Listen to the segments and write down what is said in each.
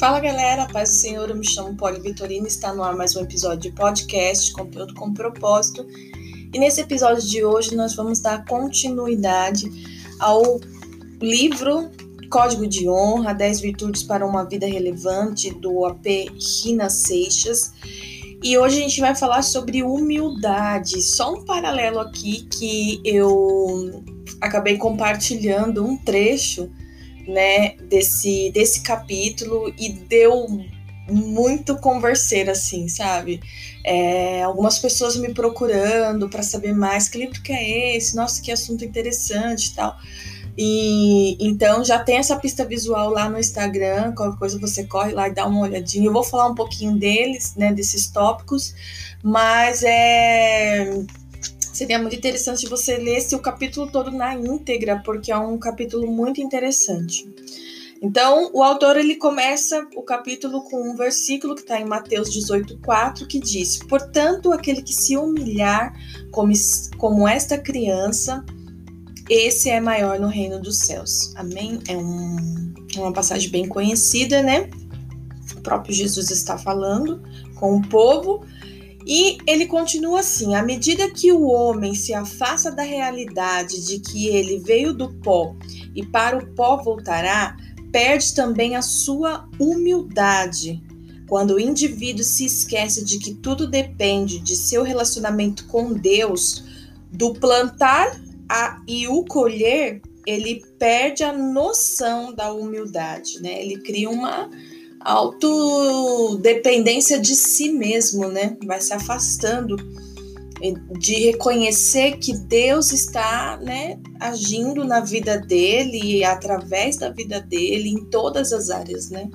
Fala galera, paz do Senhor, eu me chamo Poli Vitorino, está no ar mais um episódio de podcast, conteúdo com propósito. E nesse episódio de hoje nós vamos dar continuidade ao livro Código de Honra, 10 Virtudes para uma Vida Relevante, do AP Rina Seixas. E hoje a gente vai falar sobre humildade. Só um paralelo aqui que eu acabei compartilhando um trecho né, desse, desse capítulo e deu muito converser, assim, sabe? É, algumas pessoas me procurando para saber mais que livro que é esse, nossa, que assunto interessante e tal. E então já tem essa pista visual lá no Instagram, qualquer coisa você corre lá e dá uma olhadinha. Eu vou falar um pouquinho deles, né, desses tópicos, mas é seria muito interessante você lesse o capítulo todo na íntegra, porque é um capítulo muito interessante. Então, o autor ele começa o capítulo com um versículo que está em Mateus 18:4 que diz: "Portanto, aquele que se humilhar como, como esta criança, esse é maior no reino dos céus." Amém? É um, é uma passagem bem conhecida, né? O próprio Jesus está falando com o povo e ele continua assim: à medida que o homem se afasta da realidade de que ele veio do pó e para o pó voltará, perde também a sua humildade. Quando o indivíduo se esquece de que tudo depende de seu relacionamento com Deus, do plantar a, e o colher, ele perde a noção da humildade, né? Ele cria uma autodependência de si mesmo, né? Vai se afastando de reconhecer que Deus está, né, agindo na vida dele e através da vida dele em todas as áreas, né?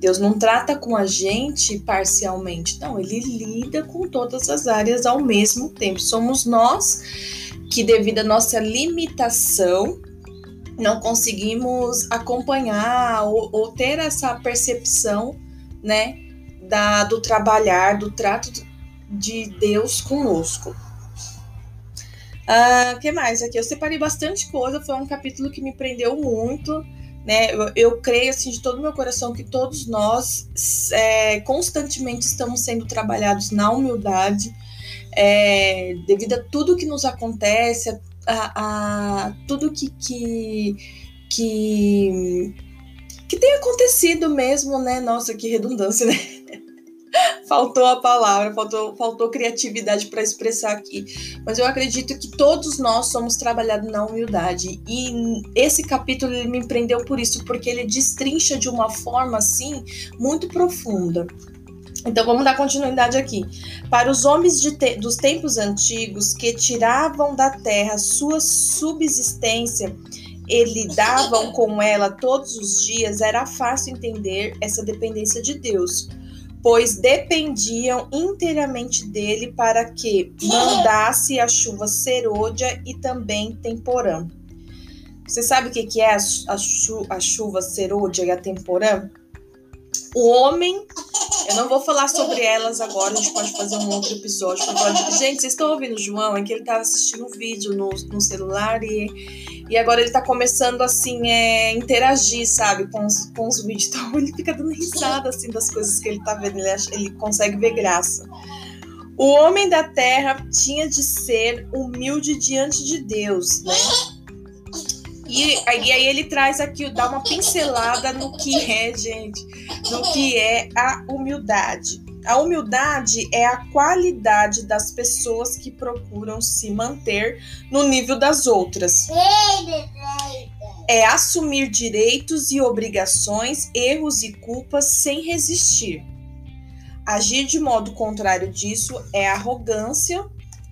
Deus não trata com a gente parcialmente, não, ele lida com todas as áreas ao mesmo tempo. Somos nós que, devido à nossa limitação, não conseguimos acompanhar ou, ou ter essa percepção, né, da, do trabalhar, do trato de Deus conosco. O uh, que mais aqui? Eu separei bastante coisa, foi um capítulo que me prendeu muito, né? Eu, eu creio assim de todo meu coração que todos nós é, constantemente estamos sendo trabalhados na humildade, é, devido a tudo que nos acontece, a a, a tudo que, que, que, que tem acontecido mesmo, né? Nossa, que redundância, né? faltou a palavra, faltou, faltou criatividade para expressar aqui. Mas eu acredito que todos nós somos trabalhados na humildade. E esse capítulo me prendeu por isso, porque ele destrincha de uma forma assim muito profunda. Então vamos dar continuidade aqui. Para os homens te dos tempos antigos que tiravam da terra sua subsistência e lidavam com ela todos os dias, era fácil entender essa dependência de Deus, pois dependiam inteiramente dele para que mandasse a chuva serôdia e também temporã. Você sabe o que é a, chu a chuva serôdia e a temporã? O homem eu não vou falar sobre elas agora, a gente pode fazer um outro episódio. Pode... Gente, vocês estão ouvindo o João? É que ele estava assistindo um vídeo no, no celular e, e agora ele está começando assim, é, interagir, sabe, com os, com os vídeos. Então ele fica dando risada assim das coisas que ele está vendo, ele, acha, ele consegue ver graça. O homem da terra tinha de ser humilde diante de Deus, né? E, e aí ele traz aqui, dá uma pincelada no que é, gente, no que é a humildade. A humildade é a qualidade das pessoas que procuram se manter no nível das outras. É assumir direitos e obrigações, erros e culpas sem resistir. Agir de modo contrário disso é arrogância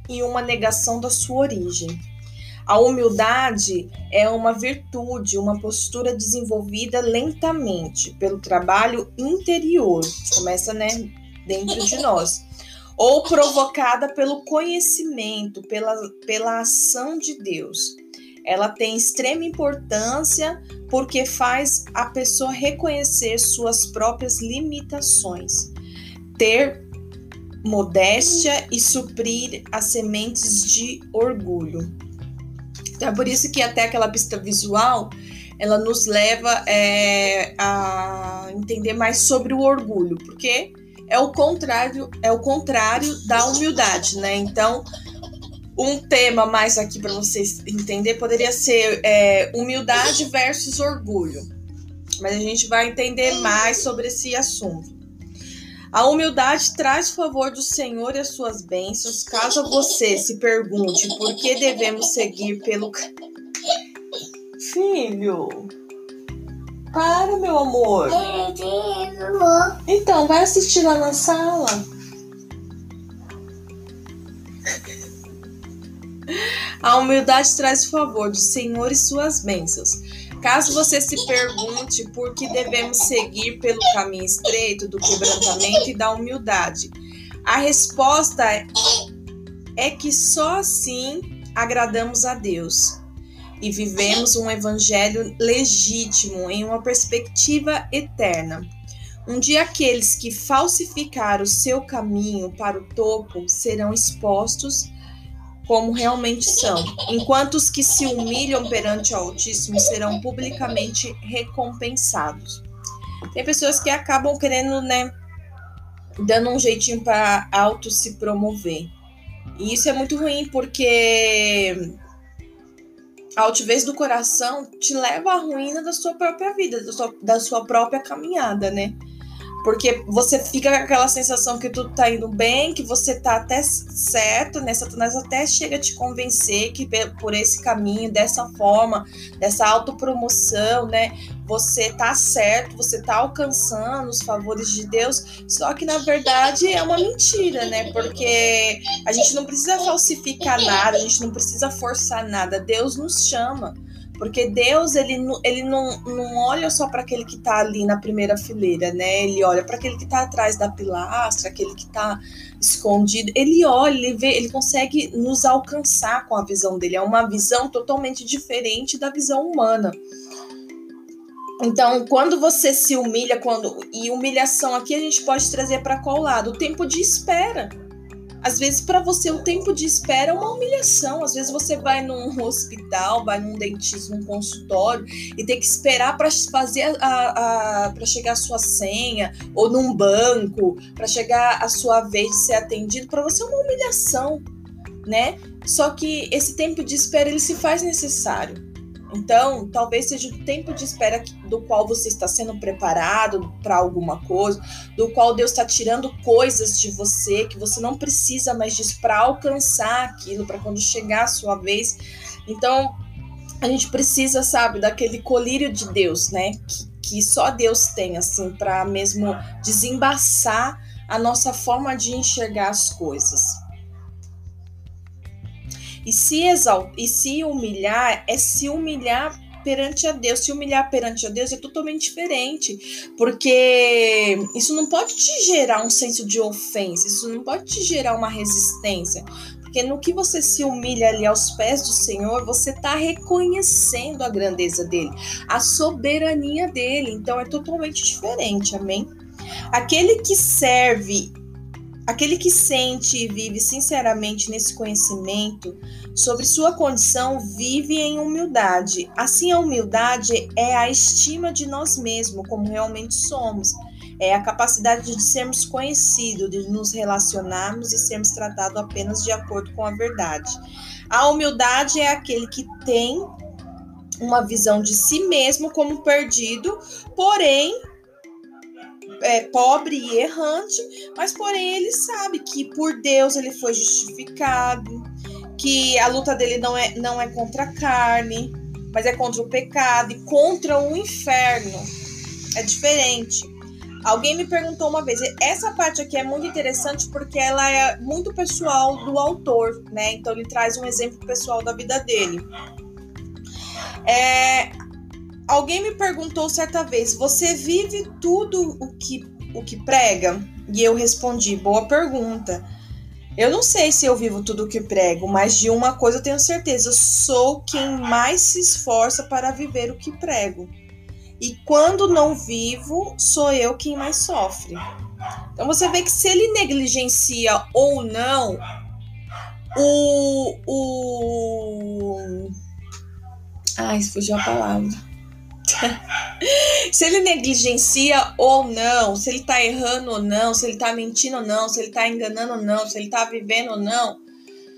e uma negação da sua origem. A humildade é uma virtude, uma postura desenvolvida lentamente pelo trabalho interior, começa né, dentro de nós, ou provocada pelo conhecimento, pela, pela ação de Deus. Ela tem extrema importância porque faz a pessoa reconhecer suas próprias limitações, ter modéstia e suprir as sementes de orgulho. É por isso que até aquela pista visual ela nos leva é, a entender mais sobre o orgulho, porque é o contrário, é o contrário da humildade, né? Então, um tema mais aqui para vocês entender poderia ser é, humildade versus orgulho. Mas a gente vai entender mais sobre esse assunto. A humildade traz favor do Senhor e as suas bênçãos. Caso você se pergunte por que devemos seguir pelo. Filho, para, meu amor. Então, vai assistir lá na sala. A humildade traz favor do Senhor e suas bênçãos. Caso você se pergunte por que devemos seguir pelo caminho estreito do quebrantamento e da humildade, a resposta é que só assim agradamos a Deus e vivemos um evangelho legítimo em uma perspectiva eterna. Um dia aqueles que falsificaram o seu caminho para o topo serão expostos como realmente são, enquanto os que se humilham perante o Altíssimo serão publicamente recompensados. Tem pessoas que acabam querendo, né, dando um jeitinho para auto se promover. E isso é muito ruim porque a altivez do coração te leva à ruína da sua própria vida, da sua, da sua própria caminhada, né? Porque você fica com aquela sensação que tudo tá indo bem, que você tá até certo, né? Satanás até chega a te convencer que por esse caminho, dessa forma, dessa autopromoção, né? Você tá certo, você tá alcançando os favores de Deus, só que na verdade é uma mentira, né? Porque a gente não precisa falsificar nada, a gente não precisa forçar nada. Deus nos chama. Porque Deus, ele, ele não, não olha só para aquele que está ali na primeira fileira, né? Ele olha para aquele que está atrás da pilastra, aquele que está escondido. Ele olha, ele vê, ele consegue nos alcançar com a visão dele. É uma visão totalmente diferente da visão humana. Então, quando você se humilha, quando e humilhação aqui a gente pode trazer para qual lado? O tempo de espera. Às vezes, para você, o tempo de espera é uma humilhação. Às vezes, você vai num hospital, vai num dentista, num consultório e tem que esperar para fazer a, a para chegar a sua senha, ou num banco, para chegar a sua vez de ser atendido. Para você, é uma humilhação, né? Só que esse tempo de espera ele se faz necessário. Então, talvez seja o tempo de espera do qual você está sendo preparado para alguma coisa, do qual Deus está tirando coisas de você que você não precisa mais disso para alcançar aquilo, para quando chegar a sua vez. Então, a gente precisa, sabe, daquele colírio de Deus, né? Que, que só Deus tem, assim, para mesmo desembaçar a nossa forma de enxergar as coisas. E se exaltar, e se humilhar é se humilhar perante a Deus. Se humilhar perante a Deus é totalmente diferente, porque isso não pode te gerar um senso de ofensa, isso não pode te gerar uma resistência. Porque no que você se humilha ali aos pés do Senhor, você está reconhecendo a grandeza dele, a soberania dele. Então é totalmente diferente, amém? Aquele que serve Aquele que sente e vive sinceramente nesse conhecimento sobre sua condição vive em humildade. Assim, a humildade é a estima de nós mesmos, como realmente somos. É a capacidade de sermos conhecidos, de nos relacionarmos e sermos tratados apenas de acordo com a verdade. A humildade é aquele que tem uma visão de si mesmo como perdido, porém é, pobre e errante, mas porém ele sabe que por Deus ele foi justificado, que a luta dele não é, não é contra a carne, mas é contra o pecado e contra o inferno. É diferente. Alguém me perguntou uma vez, essa parte aqui é muito interessante porque ela é muito pessoal do autor, né? Então ele traz um exemplo pessoal da vida dele. É, Alguém me perguntou certa vez: você vive tudo o que, o que prega? E eu respondi: boa pergunta. Eu não sei se eu vivo tudo o que prego, mas de uma coisa eu tenho certeza: eu sou quem mais se esforça para viver o que prego. E quando não vivo, sou eu quem mais sofre. Então você vê que se ele negligencia ou não o. o... Ai, fugiu a palavra se ele negligencia ou não, se ele tá errando ou não, se ele tá mentindo ou não, se ele tá enganando ou não, se ele tá vivendo ou não,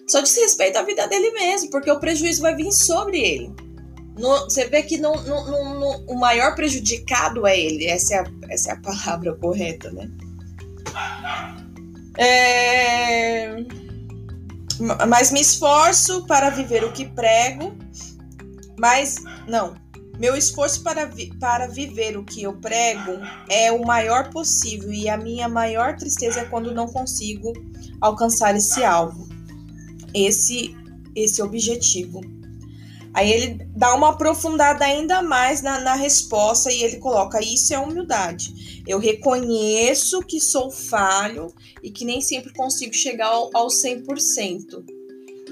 só diz respeito à vida dele mesmo, porque o prejuízo vai vir sobre ele. No, você vê que no, no, o maior prejudicado é ele, essa é a, essa é a palavra correta, né? É... Mas me esforço para viver o que prego, mas não, meu esforço para, vi para viver o que eu prego é o maior possível e a minha maior tristeza é quando não consigo alcançar esse alvo, esse, esse objetivo. Aí ele dá uma aprofundada ainda mais na, na resposta e ele coloca: Isso é humildade. Eu reconheço que sou falho e que nem sempre consigo chegar ao, ao 100%.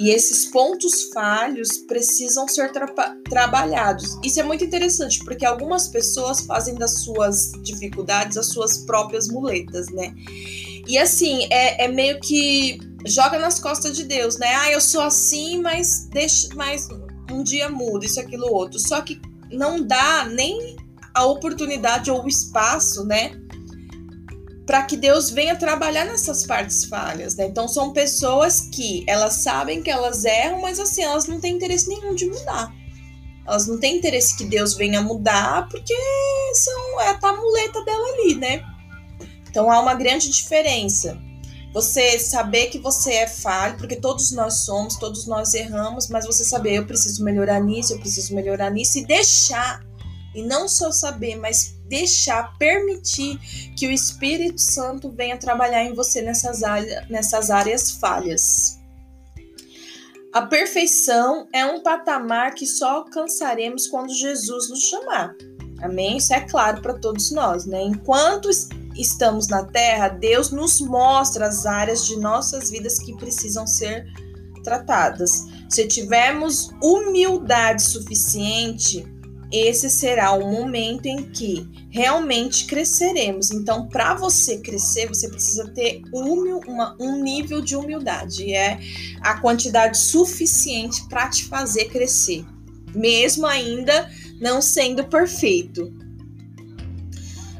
E esses pontos falhos precisam ser tra trabalhados. Isso é muito interessante, porque algumas pessoas fazem das suas dificuldades as suas próprias muletas, né? E assim, é, é meio que joga nas costas de Deus, né? Ah, eu sou assim, mas deixa, mas um dia muda, isso, aquilo, outro. Só que não dá nem a oportunidade ou o espaço, né? Para que Deus venha trabalhar nessas partes falhas, né? Então são pessoas que elas sabem que elas erram, mas assim, elas não têm interesse nenhum de mudar. Elas não têm interesse que Deus venha mudar, porque são, é a muleta dela ali, né? Então há uma grande diferença. Você saber que você é falho, porque todos nós somos, todos nós erramos, mas você saber, eu preciso melhorar nisso, eu preciso melhorar nisso, e deixar, e não só saber, mas deixar, permitir que o Espírito Santo venha trabalhar em você nessas, áreas, nessas áreas falhas. A perfeição é um patamar que só alcançaremos quando Jesus nos chamar. Amém? Isso é claro para todos nós, né? Enquanto estamos na Terra, Deus nos mostra as áreas de nossas vidas que precisam ser tratadas. Se tivermos humildade suficiente, esse será o momento em que realmente cresceremos. Então, para você crescer, você precisa ter humil, uma, um nível de humildade, é a quantidade suficiente para te fazer crescer, mesmo ainda não sendo perfeito.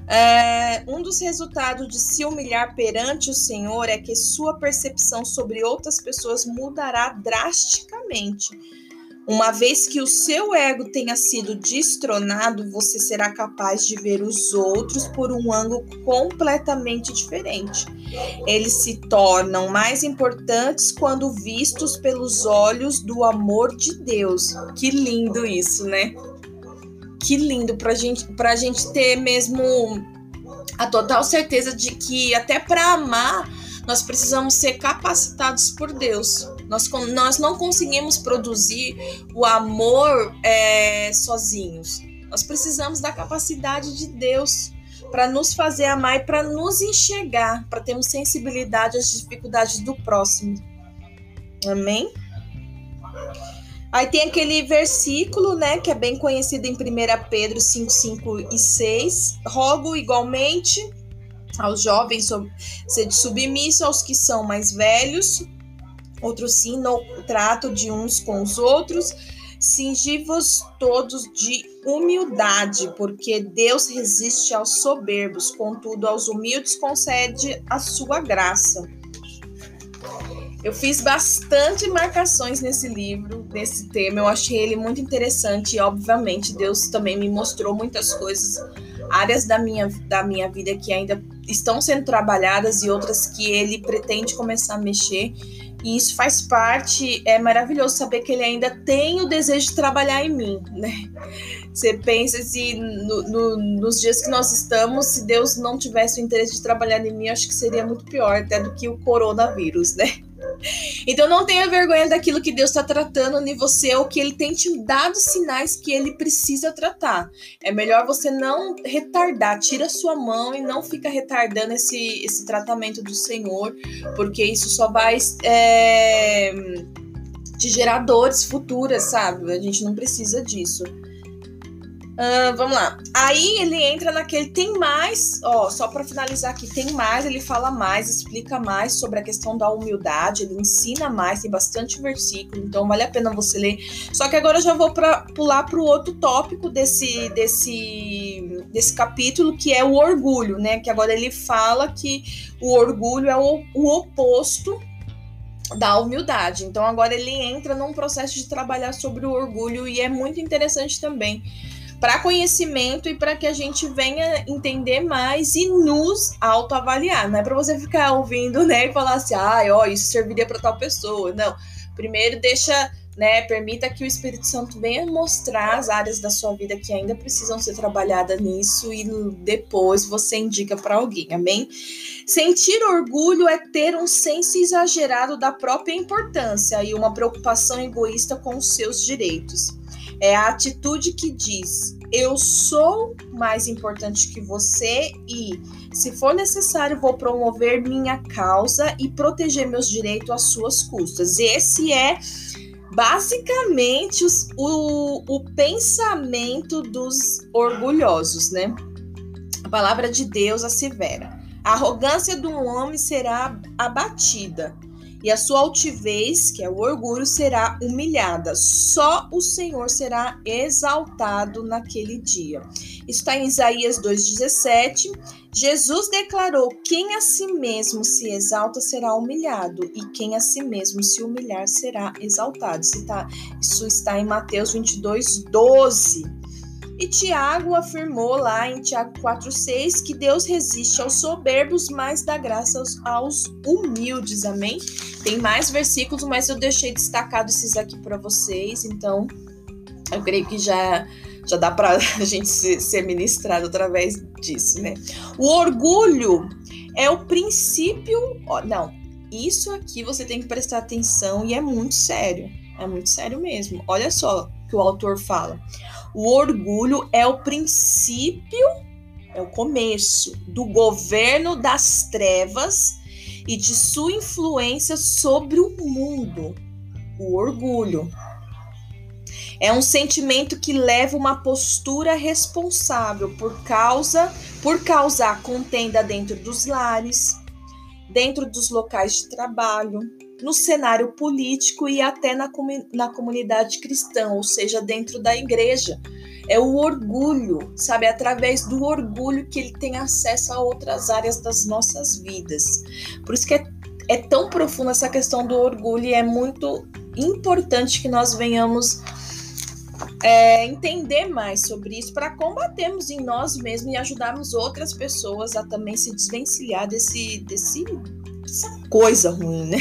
É, um dos resultados de se humilhar perante o Senhor é que sua percepção sobre outras pessoas mudará drasticamente. Uma vez que o seu ego tenha sido destronado, você será capaz de ver os outros por um ângulo completamente diferente. Eles se tornam mais importantes quando vistos pelos olhos do amor de Deus. Que lindo isso, né? que lindo pra gente, pra gente ter mesmo a total certeza de que até para amar nós precisamos ser capacitados por Deus. Nós, nós não conseguimos produzir o amor é, sozinhos. Nós precisamos da capacidade de Deus para nos fazer amar e para nos enxergar, para termos sensibilidade às dificuldades do próximo. Amém? Aí tem aquele versículo, né, que é bem conhecido em 1 Pedro 5, 5 e 6. Rogo igualmente aos jovens sede submisso aos que são mais velhos, outros sim, no trato de uns com os outros. Cingi-vos todos de humildade, porque Deus resiste aos soberbos, contudo, aos humildes concede a sua graça. Eu fiz bastante marcações nesse livro, nesse tema. Eu achei ele muito interessante e, obviamente, Deus também me mostrou muitas coisas, áreas da minha, da minha vida que ainda estão sendo trabalhadas e outras que ele pretende começar a mexer. E isso faz parte, é maravilhoso saber que ele ainda tem o desejo de trabalhar em mim, né? Você pensa se no, no, nos dias que nós estamos, se Deus não tivesse o interesse de trabalhar em mim, acho que seria muito pior até do que o coronavírus, né? Então não tenha vergonha daquilo que Deus está tratando em você ou que Ele tem te dado sinais que Ele precisa tratar. É melhor você não retardar, tira sua mão e não fica retardando esse, esse tratamento do Senhor, porque isso só vai é, te gerar dores futuras, sabe? A gente não precisa disso. Uh, vamos lá. Aí ele entra naquele tem mais, ó, só para finalizar aqui, tem mais, ele fala mais, explica mais sobre a questão da humildade, ele ensina mais, tem bastante versículo, então vale a pena você ler. Só que agora eu já vou pra, pular para o outro tópico desse, desse, desse capítulo, que é o orgulho, né? Que agora ele fala que o orgulho é o, o oposto da humildade. Então agora ele entra num processo de trabalhar sobre o orgulho e é muito interessante também para conhecimento e para que a gente venha entender mais e nos autoavaliar. Não é para você ficar ouvindo, né, e falar assim, ah, ó, isso serviria para tal pessoa. Não. Primeiro deixa, né, permita que o Espírito Santo venha mostrar as áreas da sua vida que ainda precisam ser trabalhadas nisso e depois você indica para alguém. Amém? Sentir orgulho é ter um senso exagerado da própria importância e uma preocupação egoísta com os seus direitos. É a atitude que diz: eu sou mais importante que você e, se for necessário, vou promover minha causa e proteger meus direitos às suas custas. Esse é basicamente os, o, o pensamento dos orgulhosos, né? A palavra de Deus assevera: a arrogância do homem será abatida e a sua altivez, que é o orgulho, será humilhada. Só o Senhor será exaltado naquele dia. Isso está em Isaías 2,17. Jesus declarou: Quem a si mesmo se exalta será humilhado, e quem a si mesmo se humilhar será exaltado. Isso está, isso está em Mateus 22, 12. E Tiago afirmou lá em Tiago 4,6 que Deus resiste aos soberbos, mas dá graça aos, aos, humildes. Amém? Tem mais versículos, mas eu deixei destacado esses aqui para vocês, então eu creio que já, já dá para a gente ser ministrado através disso, né? O orgulho é o princípio. Ó, não, isso aqui você tem que prestar atenção e é muito sério. É muito sério mesmo. Olha só que o autor fala. O orgulho é o princípio, é o começo do governo das trevas e de sua influência sobre o mundo. O orgulho é um sentimento que leva uma postura responsável por causa por causar contenda dentro dos lares, dentro dos locais de trabalho, no cenário político e até na, na comunidade cristã, ou seja, dentro da igreja. É o orgulho, sabe? É através do orgulho que ele tem acesso a outras áreas das nossas vidas. Por isso que é, é tão profunda essa questão do orgulho e é muito importante que nós venhamos é, entender mais sobre isso para combatermos em nós mesmos e ajudarmos outras pessoas a também se desvencilhar desse, desse, dessa coisa ruim, né?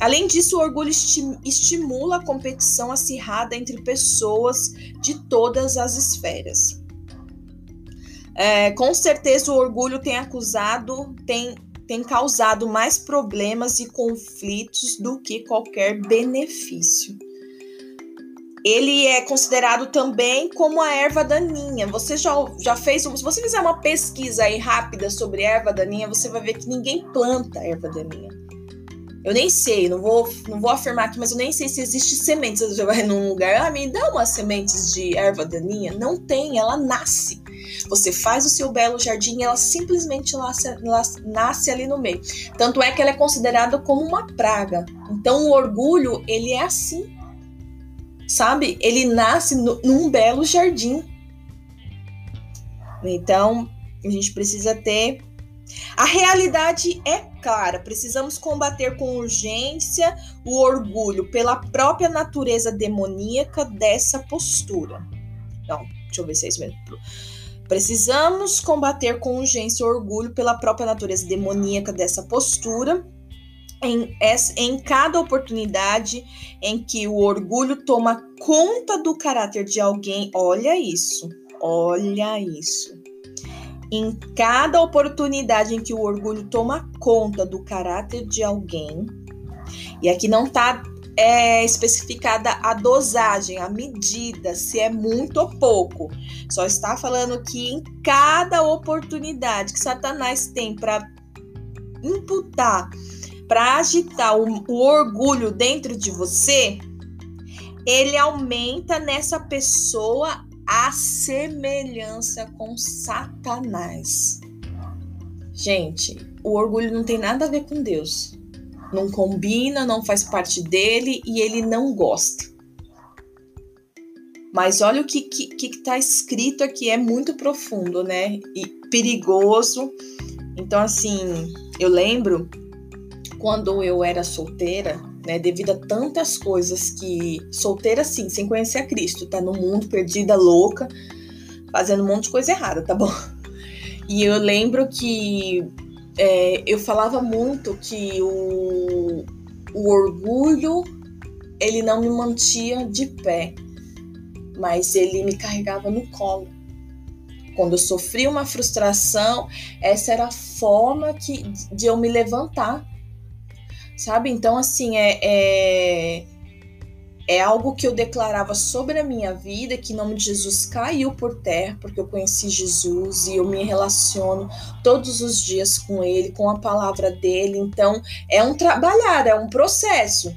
Além disso, o orgulho estimula a competição acirrada entre pessoas de todas as esferas. É, com certeza, o orgulho tem acusado, tem, tem causado mais problemas e conflitos do que qualquer benefício. Ele é considerado também como a erva daninha. Você já, já fez, se você fizer uma pesquisa aí rápida sobre erva daninha, você vai ver que ninguém planta erva daninha. Eu nem sei, não vou, não vou afirmar aqui, mas eu nem sei se existe sementes. Você vai num lugar, ah, me dá umas sementes de erva daninha. Não tem, ela nasce. Você faz o seu belo jardim e ela simplesmente nasce, nasce ali no meio. Tanto é que ela é considerada como uma praga. Então o orgulho, ele é assim. Sabe? Ele nasce no, num belo jardim. Então, a gente precisa ter a realidade é clara, precisamos combater com urgência o orgulho pela própria natureza demoníaca dessa postura. Não, deixa eu ver se é isso mesmo. Precisamos combater com urgência o orgulho pela própria natureza demoníaca dessa postura. Em, em cada oportunidade em que o orgulho toma conta do caráter de alguém, olha isso, olha isso em cada oportunidade em que o orgulho toma conta do caráter de alguém, e aqui não está é, especificada a dosagem, a medida, se é muito ou pouco. Só está falando que em cada oportunidade que Satanás tem para imputar, para agitar o, o orgulho dentro de você, ele aumenta nessa pessoa a semelhança com Satanás. Gente, o orgulho não tem nada a ver com Deus. Não combina, não faz parte dele e ele não gosta. Mas olha o que está que, que tá escrito aqui, é muito profundo, né? E perigoso. Então, assim, eu lembro quando eu era solteira, né? Devido a tantas coisas que. Solteira, sim, sem conhecer a Cristo, tá no mundo perdida, louca, fazendo um monte de coisa errada, tá bom? E eu lembro que é, eu falava muito que o, o orgulho ele não me mantinha de pé, mas ele me carregava no colo. Quando eu sofria uma frustração, essa era a forma que, de eu me levantar sabe? Então, assim, é, é, é algo que eu declarava sobre a minha vida, que em nome de Jesus caiu por terra, porque eu conheci Jesus e eu me relaciono todos os dias com Ele, com a palavra dele. Então, é um trabalhar, é um processo.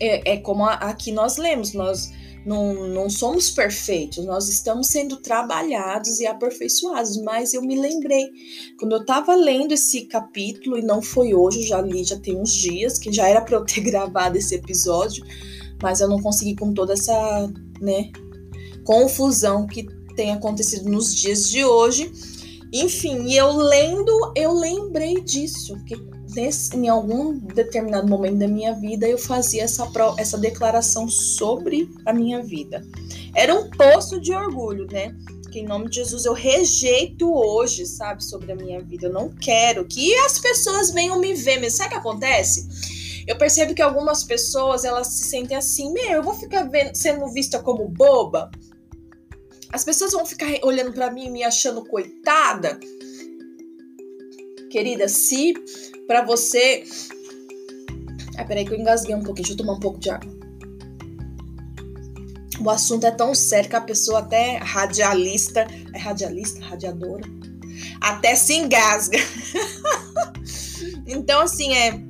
É, é como aqui nós lemos, nós não, não somos perfeitos, nós estamos sendo trabalhados e aperfeiçoados. Mas eu me lembrei, quando eu estava lendo esse capítulo, e não foi hoje, já li, já tem uns dias, que já era para eu ter gravado esse episódio, mas eu não consegui com toda essa, né, confusão que tem acontecido nos dias de hoje. Enfim, eu lendo, eu lembrei disso, que nesse, em algum determinado momento da minha vida eu fazia essa, essa declaração sobre a minha vida. Era um poço de orgulho, né? Que em nome de Jesus eu rejeito hoje, sabe, sobre a minha vida. Eu não quero que as pessoas venham me ver. Mas sabe o que acontece? Eu percebo que algumas pessoas elas se sentem assim, meu, eu vou ficar vendo, sendo vista como boba. As pessoas vão ficar olhando para mim me achando coitada. Querida, se para você. Ah, peraí que eu engasguei um pouquinho, deixa eu tomar um pouco de água. O assunto é tão sério que a pessoa até radialista, é radialista, radiadora, até se engasga. então, assim, é.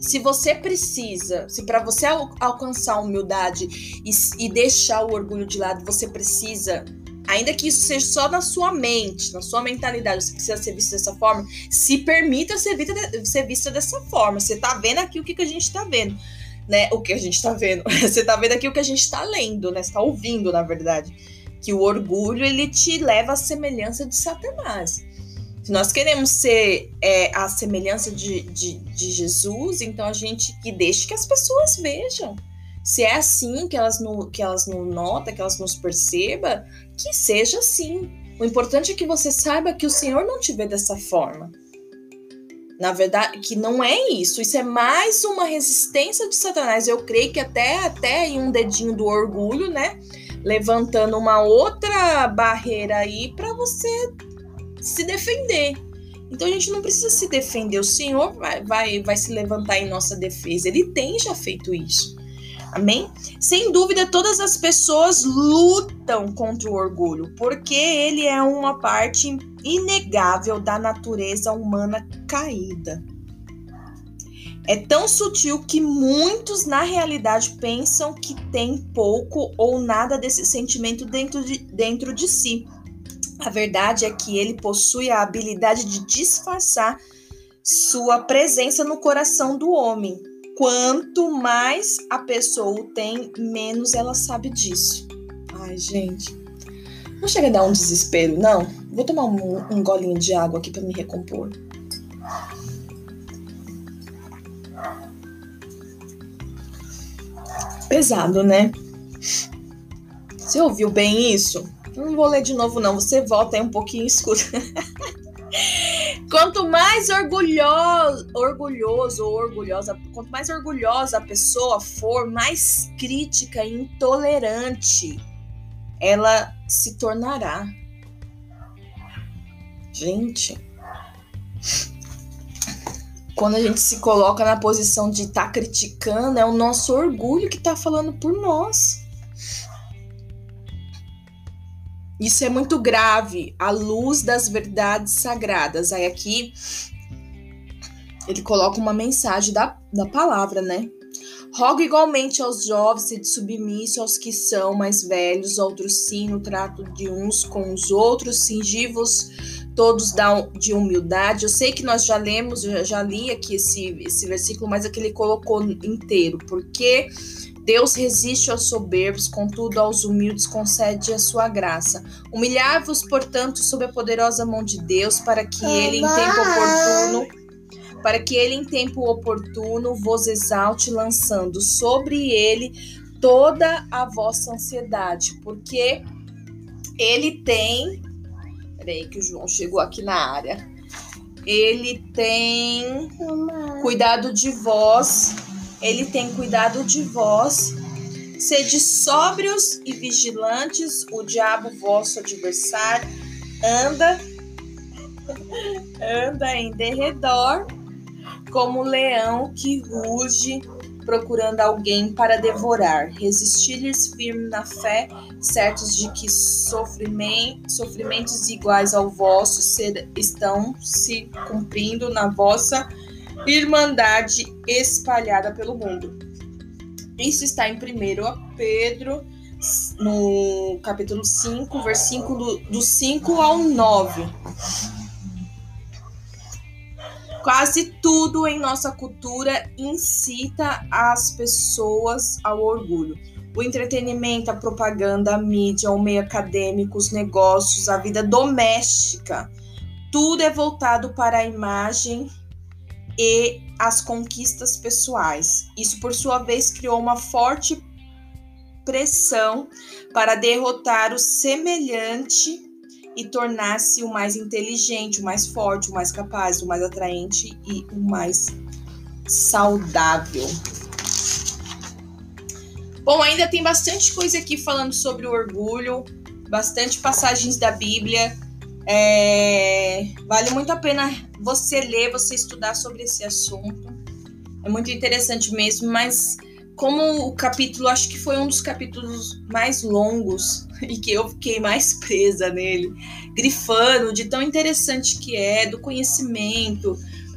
Se você precisa, se para você al alcançar a humildade e, e deixar o orgulho de lado, você precisa Ainda que isso seja só na sua mente, na sua mentalidade, você precisa ser visto dessa forma, se permita ser vista, ser vista dessa forma. Você tá vendo aqui o que, que a gente tá vendo, né? O que a gente tá vendo. Você tá vendo aqui o que a gente tá lendo, né? Você tá ouvindo, na verdade. Que o orgulho, ele te leva à semelhança de Satanás. Se nós queremos ser é, a semelhança de, de, de Jesus, então a gente que deixe que as pessoas vejam. Se é assim que elas, no, que elas não notam, que elas nos percebam, que seja assim. O importante é que você saiba que o Senhor não te vê dessa forma. Na verdade, que não é isso. Isso é mais uma resistência de Satanás. Eu creio que até até em um dedinho do orgulho, né? Levantando uma outra barreira aí para você se defender. Então a gente não precisa se defender. O Senhor vai, vai, vai se levantar em nossa defesa. Ele tem já feito isso. Amém? Sem dúvida, todas as pessoas lutam contra o orgulho, porque ele é uma parte inegável da natureza humana caída. É tão sutil que muitos, na realidade, pensam que tem pouco ou nada desse sentimento dentro de, dentro de si. A verdade é que ele possui a habilidade de disfarçar sua presença no coração do homem, quanto mais a pessoa tem, menos ela sabe disso. Ai, gente. Não chega a dar um desespero, não. Vou tomar um, um golinho de água aqui para me recompor. Pesado, né? Você ouviu bem isso? Não vou ler de novo, não. Você volta aí um pouquinho e escuta. Quanto mais orgulhoso, orgulhoso ou orgulhosa, quanto mais orgulhosa a pessoa for, mais crítica e intolerante ela se tornará. Gente, quando a gente se coloca na posição de estar tá criticando, é o nosso orgulho que está falando por nós. Isso é muito grave à luz das verdades sagradas. Aí aqui ele coloca uma mensagem da, da palavra, né? Rogo igualmente aos jovens e de submisso aos que são mais velhos, outros sim, no trato de uns com os outros, singivos todos de humildade. Eu sei que nós já lemos, eu já li aqui esse, esse versículo, mas é que ele colocou inteiro, porque Deus resiste aos soberbos, contudo aos humildes concede a sua graça. Humilhar-vos, portanto, sob a poderosa mão de Deus, para que ele em tempo oportuno para que ele em tempo oportuno vos exalte, lançando sobre ele toda a vossa ansiedade, porque ele tem. Peraí, que o João chegou aqui na área. Ele tem cuidado de vós, ele tem cuidado de vós. Sede sóbrios e vigilantes, o diabo, vosso adversário, anda, anda em derredor como leão que ruge procurando alguém para devorar. Resistir-lhes firme na fé, certos de que sofrimentos iguais ao vosso ser, estão se cumprindo na vossa irmandade espalhada pelo mundo. Isso está em 1 Pedro, no capítulo 5, versículo do 5 ao 9. Quase tudo em nossa cultura incita as pessoas ao orgulho. O entretenimento, a propaganda, a mídia, o meio acadêmico, os negócios, a vida doméstica, tudo é voltado para a imagem e as conquistas pessoais. Isso, por sua vez, criou uma forte pressão para derrotar o semelhante e tornar-se o mais inteligente, o mais forte, o mais capaz, o mais atraente e o mais saudável. Bom, ainda tem bastante coisa aqui falando sobre o orgulho, bastante passagens da Bíblia. É... Vale muito a pena você ler, você estudar sobre esse assunto. É muito interessante mesmo, mas como o capítulo, acho que foi um dos capítulos mais longos e que eu fiquei mais presa nele, grifando de tão interessante que é, do conhecimento,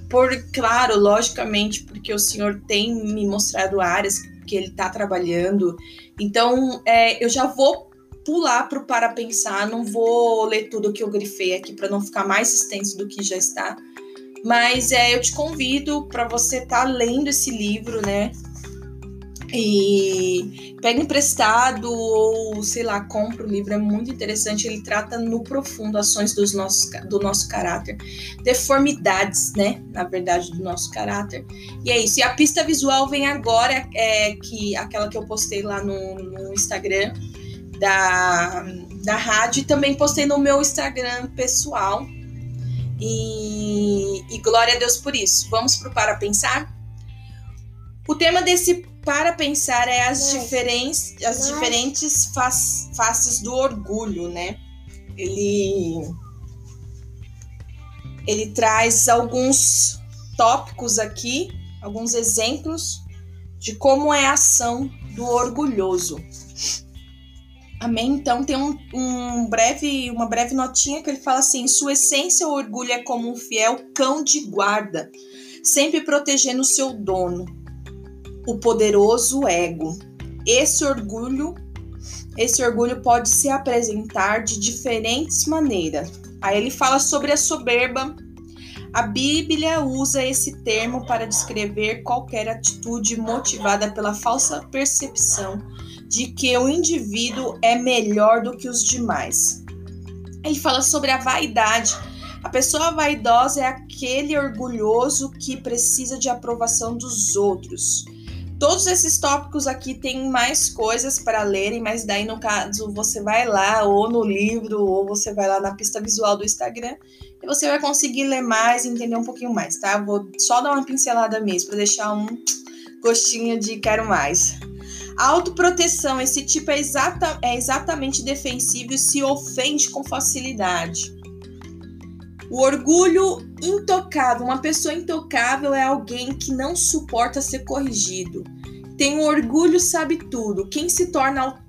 por claro, logicamente, porque o senhor tem me mostrado áreas que ele está trabalhando. Então, é, eu já vou pular para o para pensar, não vou ler tudo que eu grifei aqui para não ficar mais extenso do que já está. Mas é, eu te convido para você estar tá lendo esse livro, né? e pega emprestado ou sei lá compra o livro é muito interessante. Ele trata no profundo ações dos nossos, do nosso caráter. Deformidades né? Na verdade do nosso caráter. E é isso. E a pista visual vem agora é que aquela que eu postei lá no, no Instagram da, da rádio e também postei no meu Instagram pessoal. E, e glória a Deus por isso. Vamos pro para pensar? O tema desse para pensar é as, diferentes, as diferentes faces do orgulho, né? Ele, ele traz alguns tópicos aqui, alguns exemplos de como é a ação do orgulhoso. Amém? Então tem um, um, breve, uma breve notinha que ele fala assim: sua essência, o orgulho é como um fiel cão de guarda, sempre protegendo o seu dono o poderoso ego. Esse orgulho, esse orgulho pode se apresentar de diferentes maneiras. Aí ele fala sobre a soberba. A Bíblia usa esse termo para descrever qualquer atitude motivada pela falsa percepção de que o indivíduo é melhor do que os demais. Ele fala sobre a vaidade. A pessoa vaidosa é aquele orgulhoso que precisa de aprovação dos outros. Todos esses tópicos aqui tem mais coisas para lerem, mas daí no caso você vai lá ou no livro ou você vai lá na pista visual do Instagram e você vai conseguir ler mais entender um pouquinho mais, tá? Vou só dar uma pincelada mesmo para deixar um gostinho de quero mais. A autoproteção, esse tipo é, exata, é exatamente defensivo e se ofende com facilidade. O orgulho intocável, uma pessoa intocável é alguém que não suporta ser corrigido. Tem um orgulho, sabe tudo. Quem se torna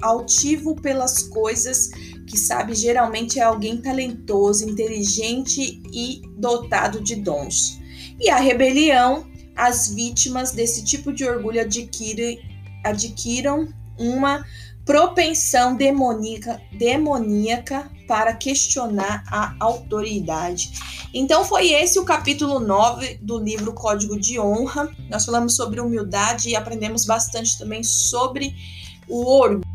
altivo pelas coisas que sabe geralmente é alguém talentoso, inteligente e dotado de dons. E a rebelião, as vítimas desse tipo de orgulho adquirem, adquiram uma propensão demoníaca, demoníaca para questionar a autoridade. Então foi esse o capítulo 9 do livro Código de Honra. Nós falamos sobre humildade e aprendemos bastante também sobre o orgulho.